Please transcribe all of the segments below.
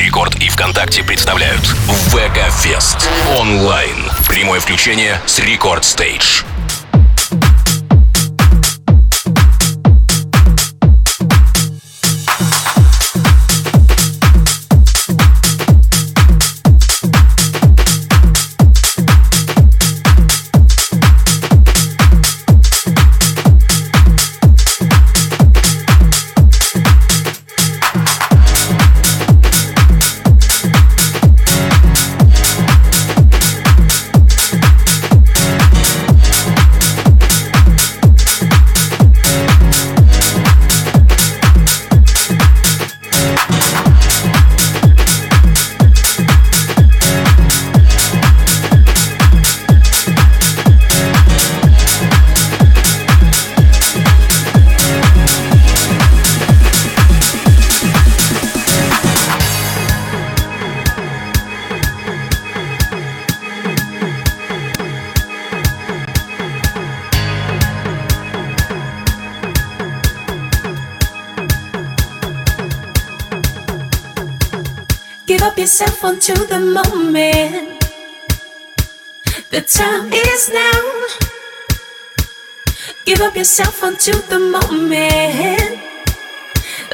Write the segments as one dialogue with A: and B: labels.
A: Рекорд и ВКонтакте представляют ВК Фест онлайн. Прямое включение с Рекорд Стейдж.
B: Yourself onto the moment. The time is now. Give up yourself onto the moment.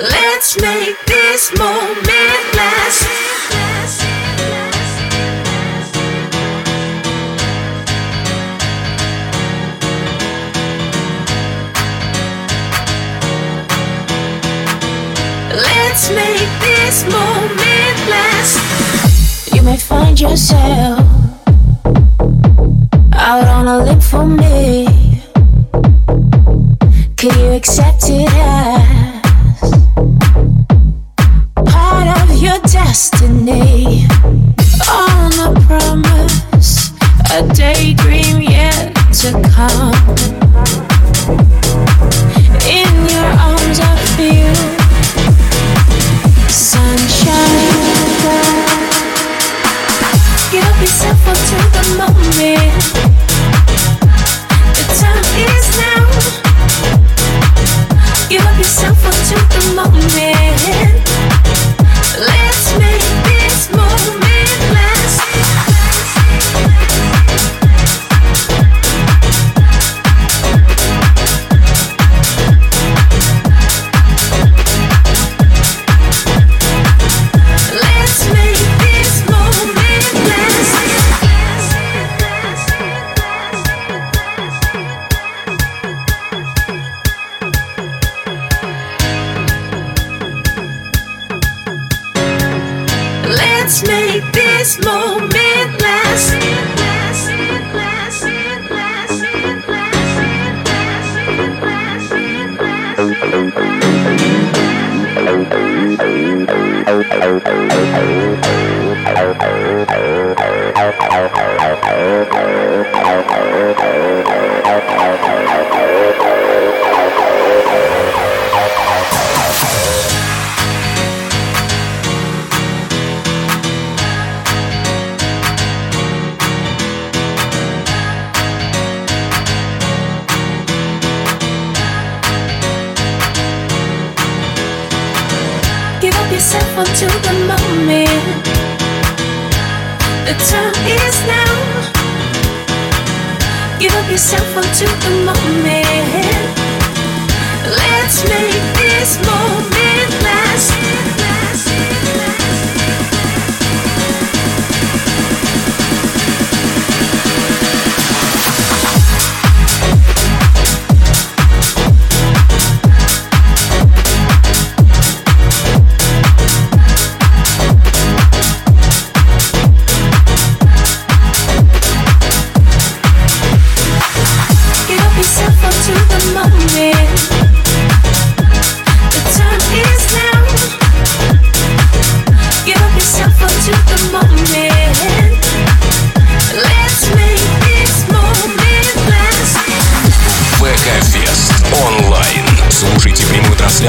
B: Let's make this moment last. Let's make this moment last. May find yourself out on a limb for me. Can you accept it as part of your destiny? On a promise, a daydream yet to come. In your arms, I feel yourself yourself onto the moment. The time is now. Give up yourself onto the moment. Let's make this moment last.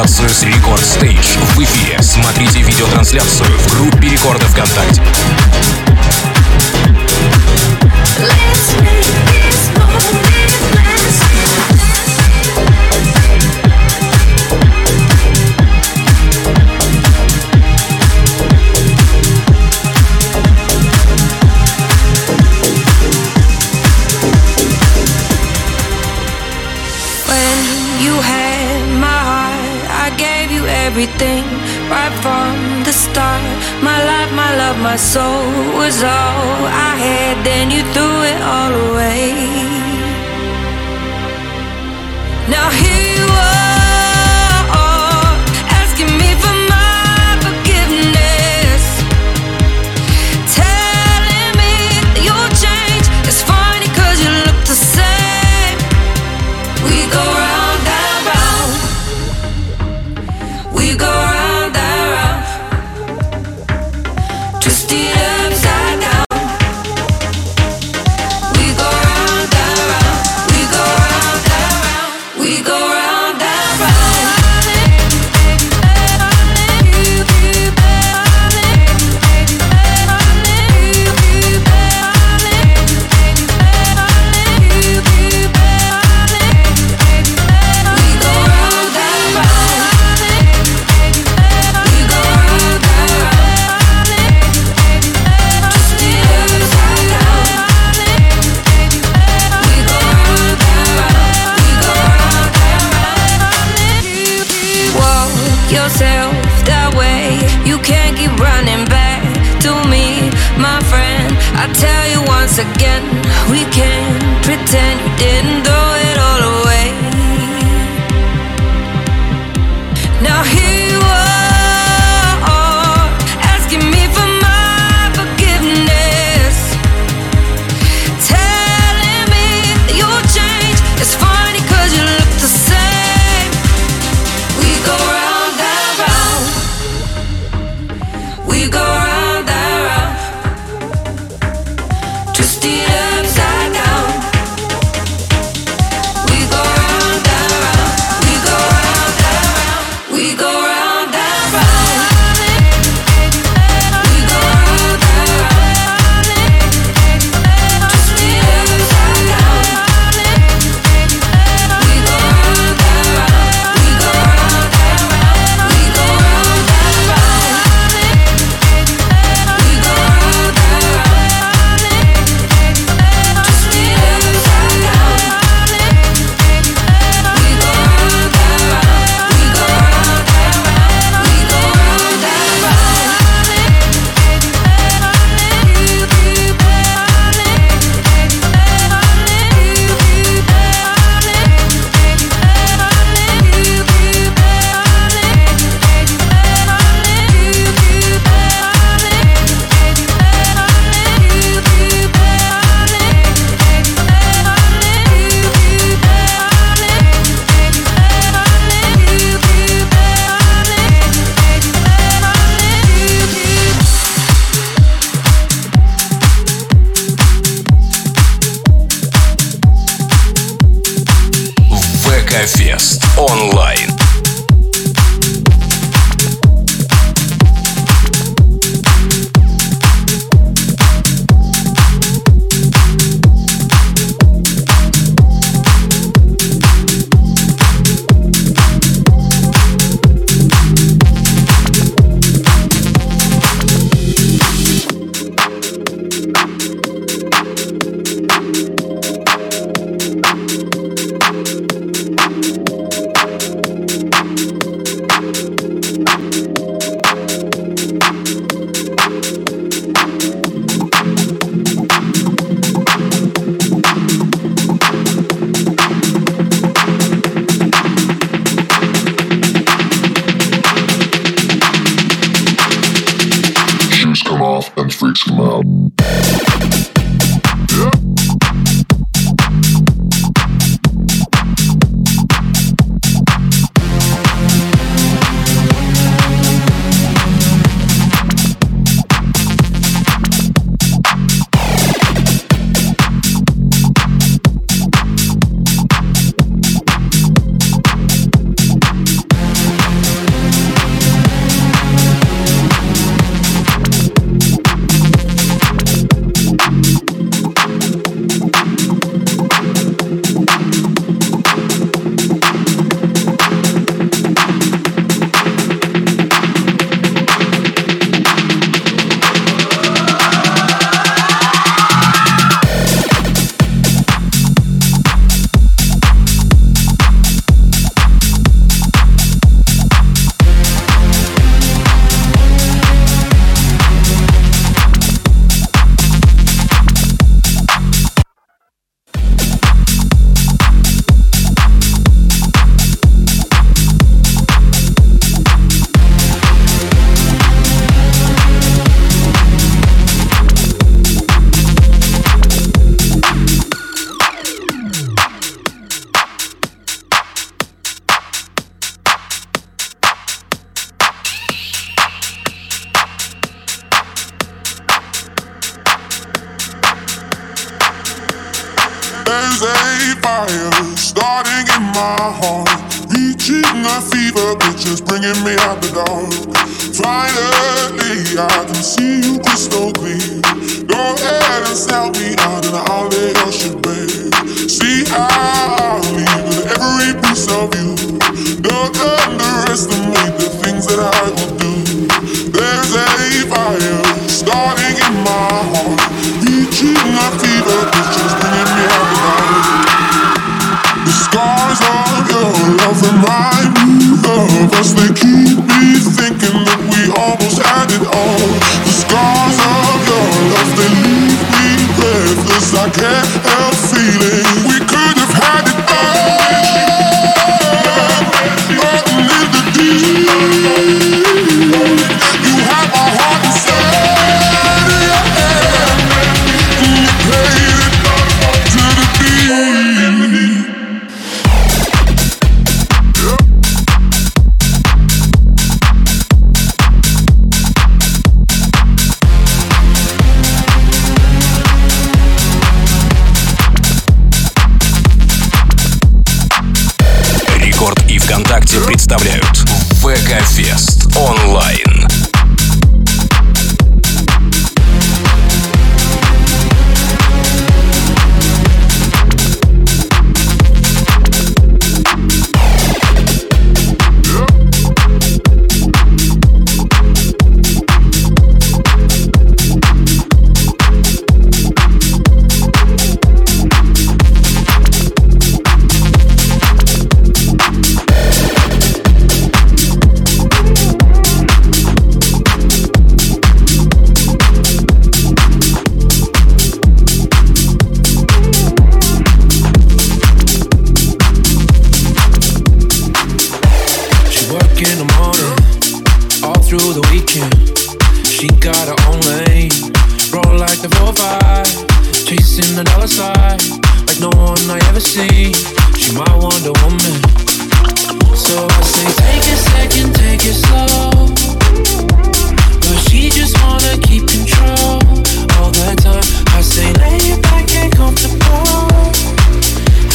A: С Рекорд Стейдж в эфире. Смотрите видеотрансляцию в группе Рекорда ВКонтакте.
C: Love, my soul was all I had. Then you threw it all away.
D: of you. Don't underestimate the things that I will do. There's a fire starting in my heart, reaching my fever, it's just bringing me out of my head. The scars of your love remind me of us. They keep
E: got her own lane. Roll like the 4-5, chasing the dollar sign, like no one I ever seen. She my Wonder Woman. So I say, take a second, take it slow. But she just wanna keep control all the time. I say, lay back and comfortable.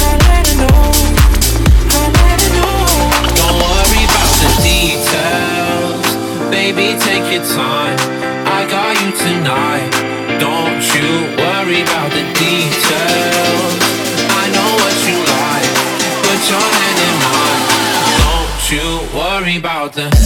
E: I let her know, I let her know. Don't worry the details, baby, take your time
A: louder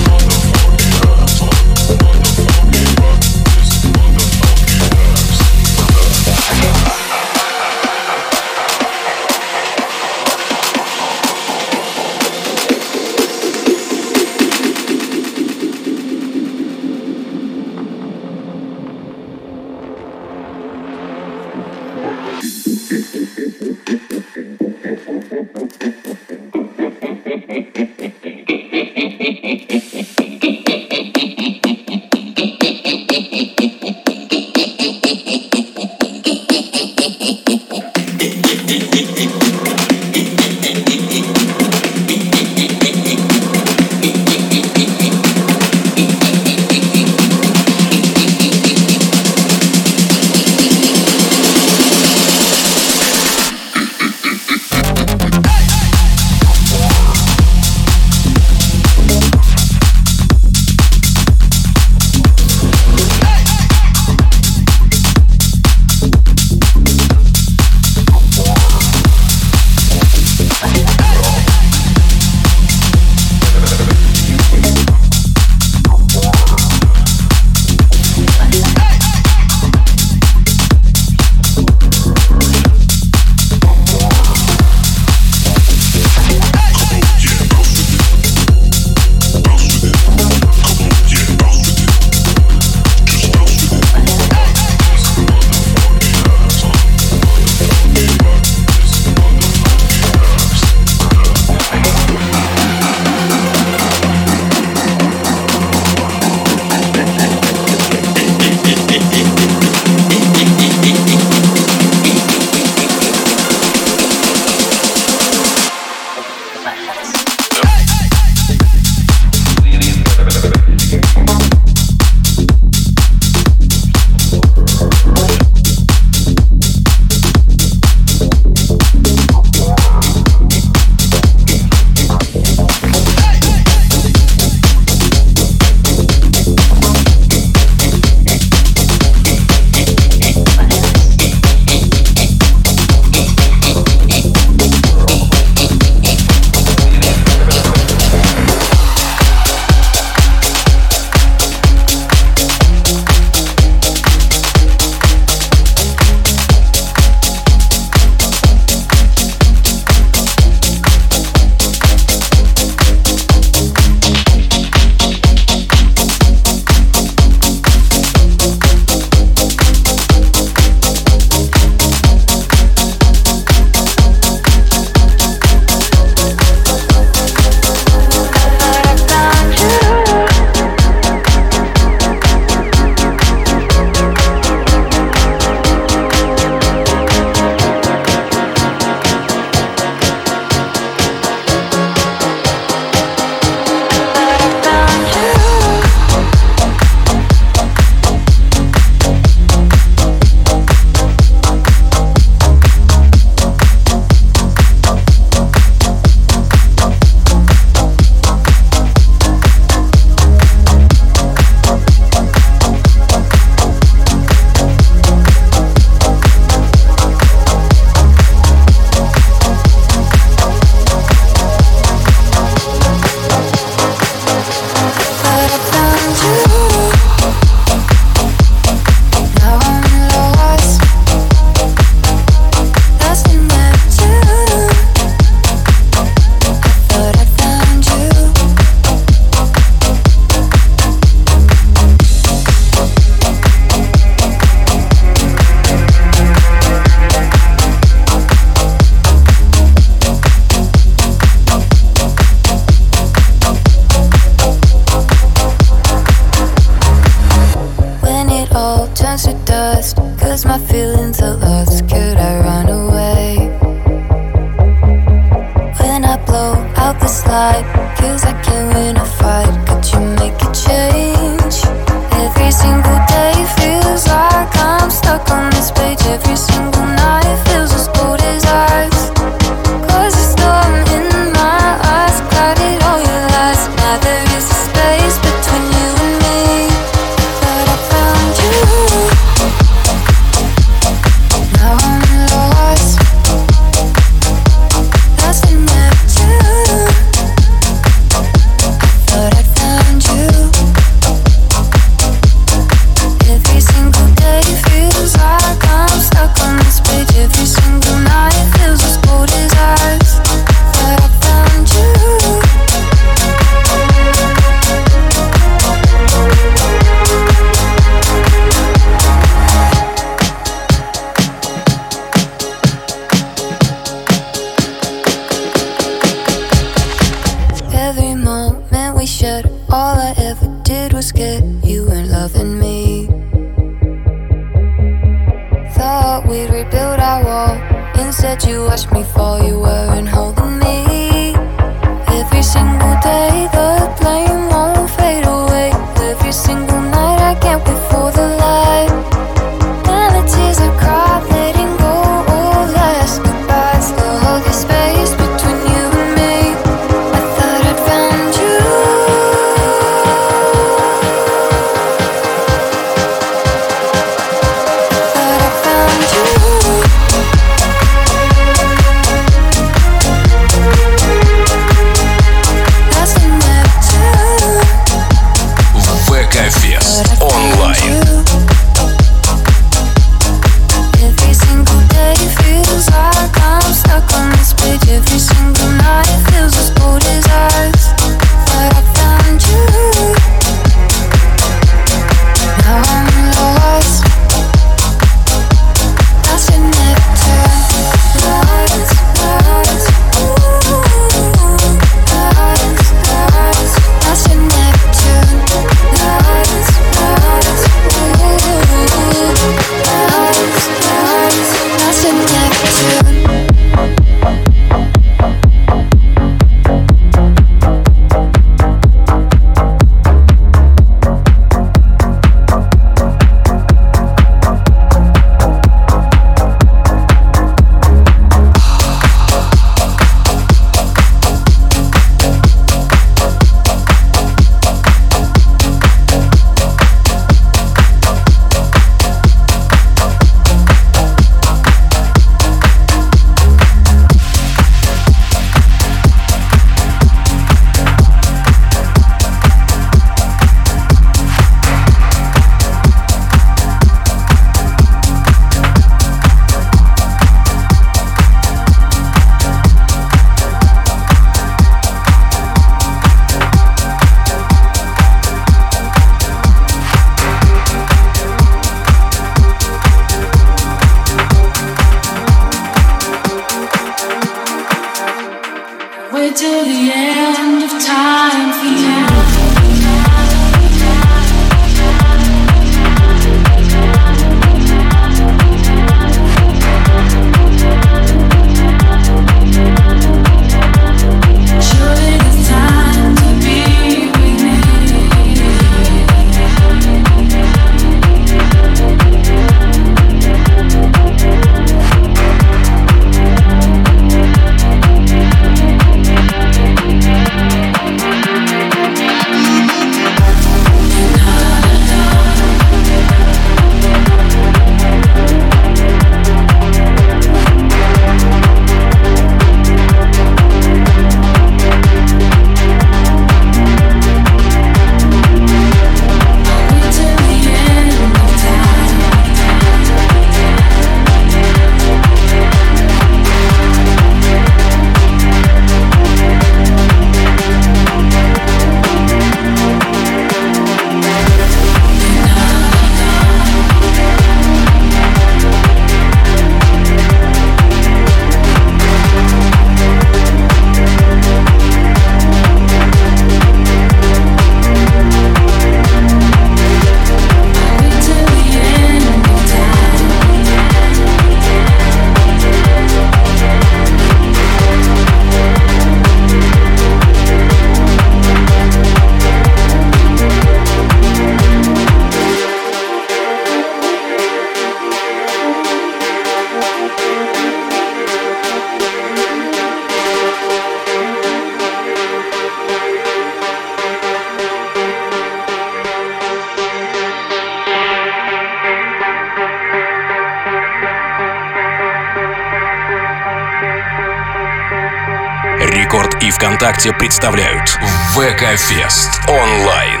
A: представляют ВК-фест онлайн.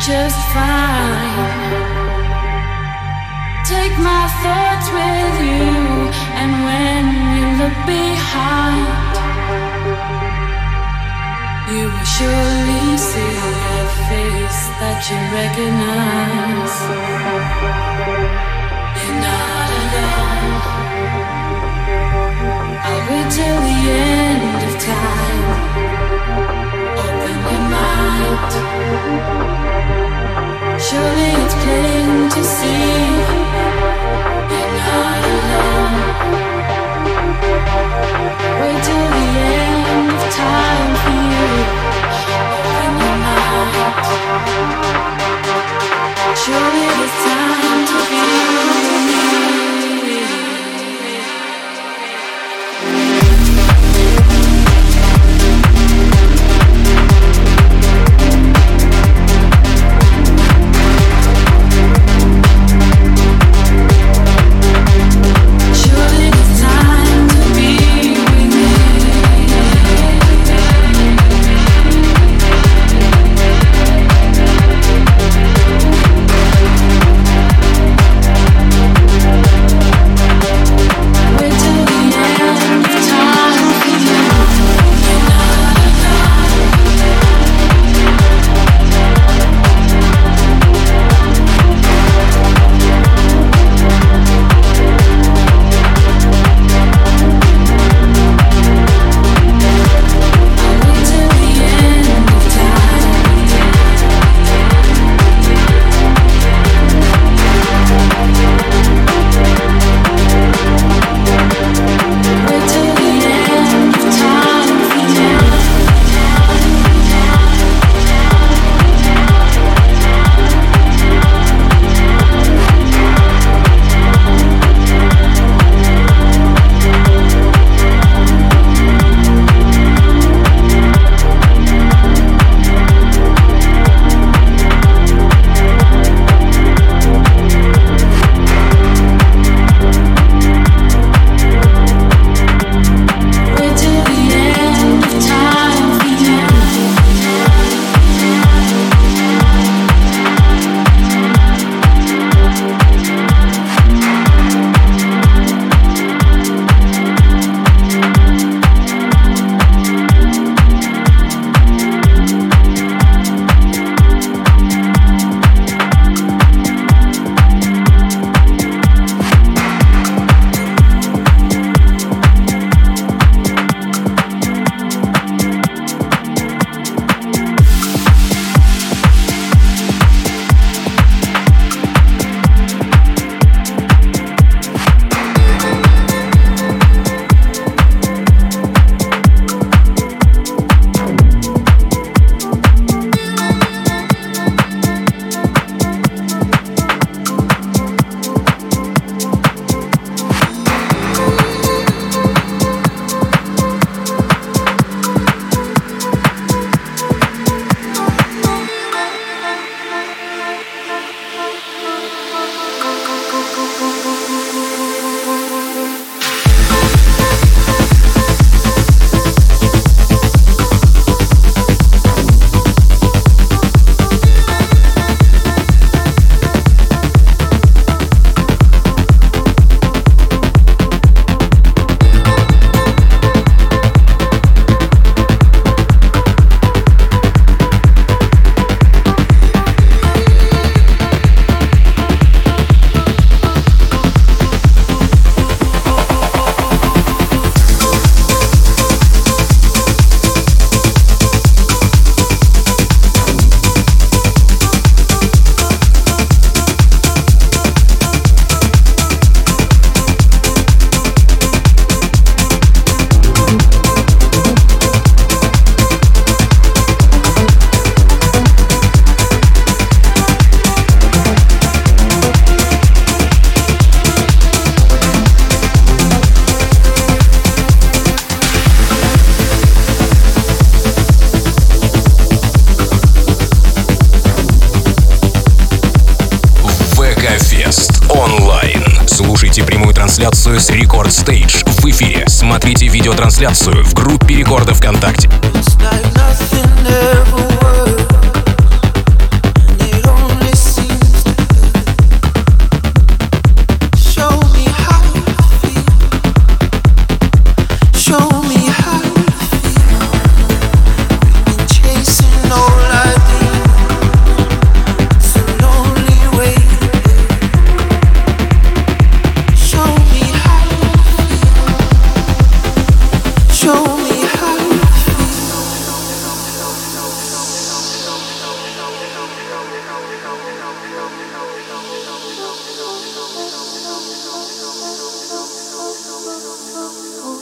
B: just fine. Take my thoughts with you, and when you look behind, Surely see a face that you recognize. You're not alone. I'll wait till the end of time. Open your mind. Surely it's plain to see you're not alone. Wait till the end
A: Рекорд Стейдж в эфире. Смотрите видеотрансляцию в
B: Oh.